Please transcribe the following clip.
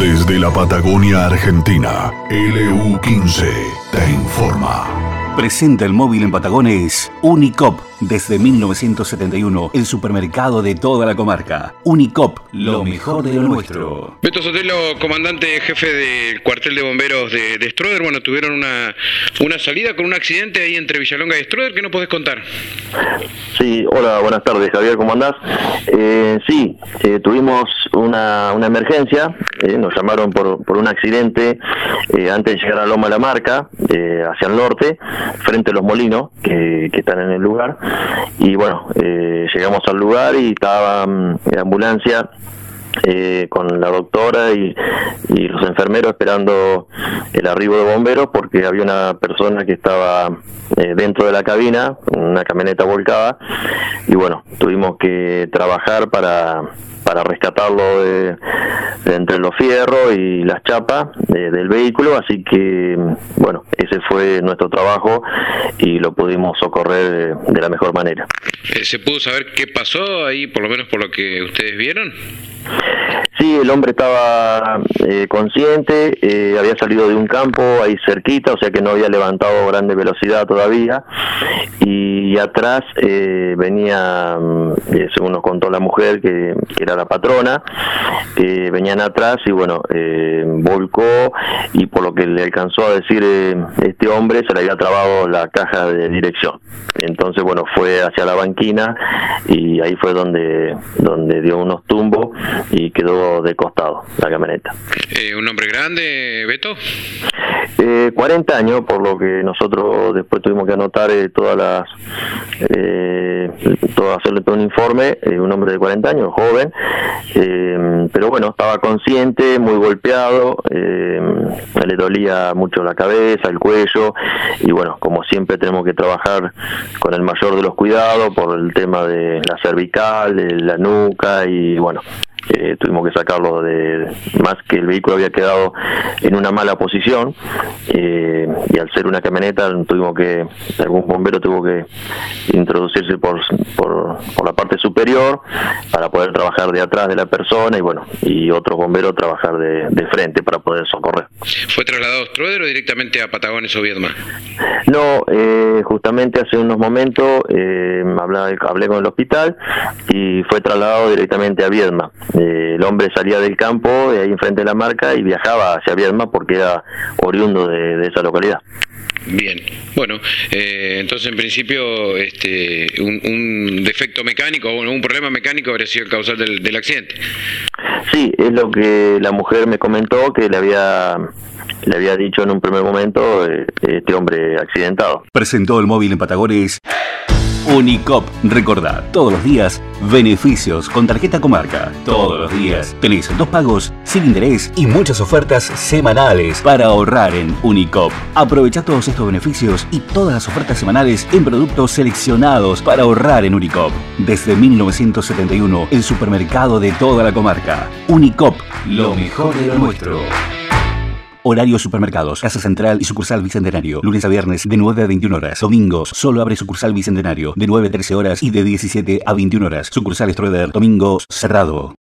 Desde la Patagonia Argentina, LU15 te informa. Presenta el móvil en Patagones Unicop. Desde 1971, el supermercado de toda la comarca. Unicop, lo mejor de lo nuestro. Beto Sotelo, comandante jefe del cuartel de bomberos de, de Stroder, bueno, tuvieron una, una salida con un accidente ahí entre Villalonga y Stroder, ¿qué nos podés contar? Sí, hola, buenas tardes, Javier, ¿cómo andás? Eh, sí, eh, tuvimos una, una emergencia, eh, nos llamaron por, por un accidente eh, antes de llegar a Loma La Marca, eh, hacia el norte, frente a los molinos que, que están en el lugar, y bueno, eh, llegamos al lugar y estaba mm, la ambulancia eh, con la doctora y, y los enfermeros esperando el arribo de bomberos porque había una persona que estaba eh, dentro de la cabina, una camioneta volcada, y bueno, tuvimos que trabajar para, para rescatarlo de, entre los fierros y las chapas de- del vehículo, así que bueno, ese fue nuestro trabajo y lo pudimos socorrer de, de la mejor manera. Eh, ¿Se pudo saber qué pasó ahí, por lo menos por lo que ustedes vieron? Sí, el hombre estaba eh, consciente, eh, había salido de un campo ahí cerquita, o sea que no había levantado grande velocidad todavía, y atrás eh, venía, mm, eh, según nos contó la mujer, que, que era la patrona, eh, venían atrás y bueno, eh, volcó y por lo que le alcanzó a decir este hombre, se le había trabado la caja de dirección. Entonces, bueno, fue hacia la banquina y ahí fue donde, donde dio unos tumbos y quedó de costado la camioneta. Eh, ¿Un hombre grande, Beto? Eh, 40 años, por lo que nosotros después tuvimos que anotar eh, todas las, eh, todo, hacerle todo un informe, eh, un hombre de 40 años, joven, eh, pero bueno, estaba consciente, muy golpeado, eh, le dolía mucho la cabeza, el cuello, y bueno, como siempre tenemos que trabajar con el mayor de los cuidados por el tema de la cervical, de la nuca, y bueno, eh, tuvimos que sacarlo de más que el vehículo había quedado en una mala posición. Eh, y al ser una camioneta tuvimos que algún bombero tuvo que introducirse por, por, por la parte superior para poder trabajar de atrás de la persona y bueno y otros bomberos trabajar de, de frente para poder socorrer ¿Fue trasladado a Stroder o directamente a Patagones o Viedma? no, eh, justamente hace unos momentos eh, hablé, hablé con el hospital y fue trasladado directamente a Viedma. Eh, el hombre salía del campo, de ahí enfrente de la marca, y viajaba hacia Viedma porque era oriundo de, de esa localidad. Bien, bueno, eh, entonces en principio este, un, un defecto mecánico o un problema mecánico habría sido el causal del, del accidente. Sí, es lo que la mujer me comentó que le había le había dicho en un primer momento eh, este hombre accidentado. Presentó el móvil en Patagones Unicop. Recordá, todos los días, beneficios con tarjeta comarca. Todos los días tenés dos pagos sin interés y muchas ofertas semanales para ahorrar en Unicop. Aprovecha todos estos beneficios y todas las ofertas semanales en productos seleccionados para ahorrar en Unicop. Desde 1971, el supermercado de toda la comarca. Unicop, lo mejor de lo nuestro. Horario supermercados, Casa Central y sucursal Bicentenario. Lunes a viernes de 9 a 21 horas. Domingos solo abre sucursal Bicentenario de 9 a 13 horas y de 17 a 21 horas. Sucursal Stroeder, domingos cerrado.